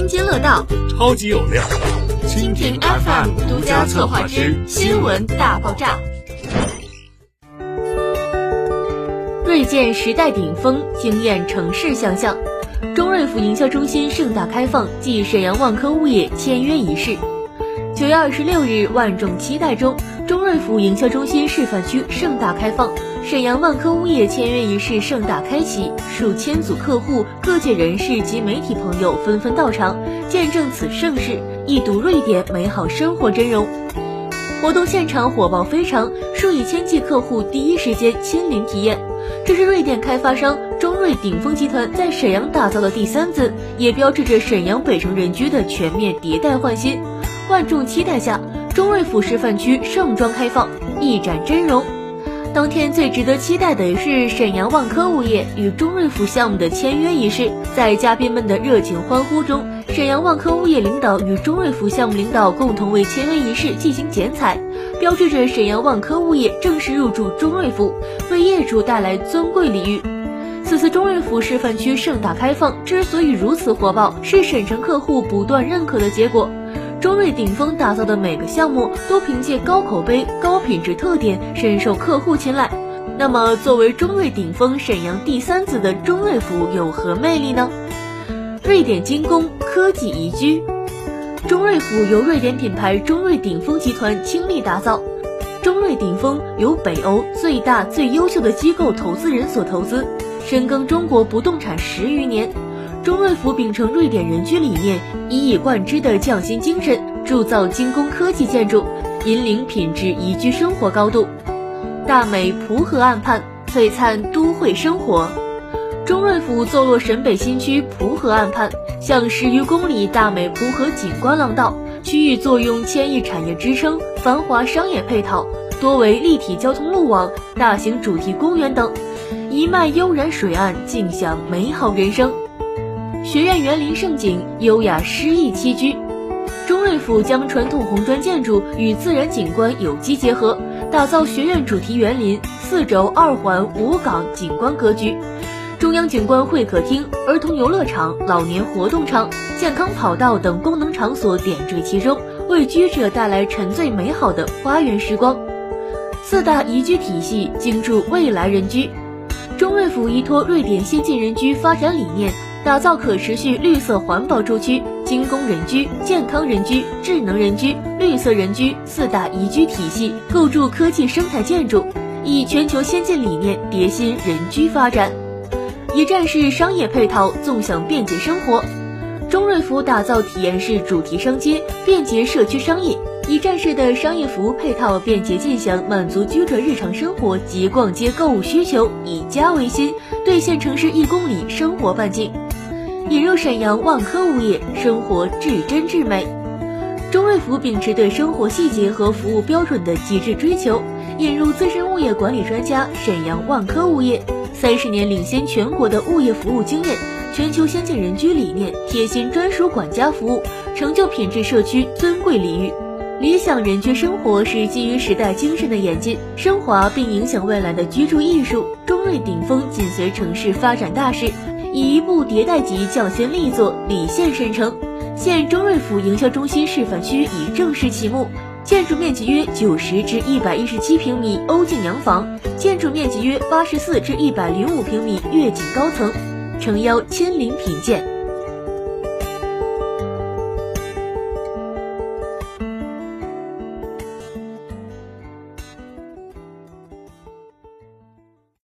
津津乐道，超级有料。蜻蜓 FM 独家策划之新闻大爆炸。锐见时代顶峰，惊艳城市想象。中瑞府营销中心盛大开放暨沈阳万科物业签约仪式。九月二十六日，万众期待中，中瑞府营销中心示范区盛大开放，沈阳万科物业签约仪式盛大开启，数千组客户、各界人士及媒体朋友纷纷到场，见证此盛世，一睹瑞典美好生活真容。活动现场火爆非常，数以千计客户第一时间亲临体验。这是瑞典开发商中瑞鼎峰集团在沈阳打造的第三子，也标志着沈阳北城人居的全面迭代换新。万众期待下，中瑞府示范区盛装开放，一展真容。当天最值得期待的是沈阳万科物业与中瑞府项目的签约仪式。在嘉宾们的热情欢呼中，沈阳万科物业领导与中瑞府项目领导共同为签约仪式进行剪彩，标志着沈阳万科物业正式入驻中瑞府，为业主带来尊贵礼遇。此次中瑞府示范区盛大开放之所以如此火爆，是沈城客户不断认可的结果。中瑞鼎峰打造的每个项目都凭借高口碑、高品质特点深受客户青睐。那么，作为中瑞鼎峰沈阳第三子的中瑞府有何魅力呢？瑞典精工科技宜居，中瑞府由瑞典品牌中瑞鼎峰集团倾力打造。中瑞鼎峰由北欧最大最优秀的机构投资人所投资，深耕中国不动产十余年。中瑞府秉承瑞典人居理念，一以贯之的匠心精神，铸造精工科技建筑，引领品质宜居生活高度。大美蒲河岸畔，璀璨都会生活。中瑞府坐落沈北新区蒲河岸畔，向十余公里大美蒲河景观廊道，区域坐拥千亿产业支撑，繁华商业配套，多为立体交通路网、大型主题公园等，一脉悠然水岸，尽享美好人生。学院园林胜景，优雅诗意栖居。中瑞府将传统红砖建筑与自然景观有机结合，打造学院主题园林，四轴二环五岗景观格局，中央景观会客厅、儿童游乐场、老年活动场、健康跑道等功能场所点缀其中，为居者带来沉醉美好的花园时光。四大宜居体系，精筑未来人居。中瑞府依托瑞典先进人居发展理念。打造可持续绿色环保住区、精工人居、健康人居、智能人居、绿色人居四大宜居体系，构筑科技生态建筑，以全球先进理念叠新人居发展。一站式商业配套，纵享便捷生活。中瑞府打造体验式主题商街，便捷社区商业，一站式的商业服务配套，便捷尽享，满足居者日常生活及逛街购物需求。以家为心，兑现城市一公里生活半径。引入沈阳万科物业，生活至真至美。中瑞府秉持对生活细节和服务标准的极致追求，引入资深物业管理专家沈阳万科物业，三十年领先全国的物业服务经验，全球先进人居理念，贴心专属管家服务，成就品质社区尊贵礼遇。理想人居生活是基于时代精神的演进、升华，并影响未来的居住艺术。中瑞顶峰紧随城市发展大势。以一部迭代级匠心力作礼献申城，现中瑞府营销中心示范区已正式启幕，建筑面积约九十至一百一十七平米欧景洋房，建筑面积约八十四至一百零五平米悦景高层，诚邀亲临品鉴。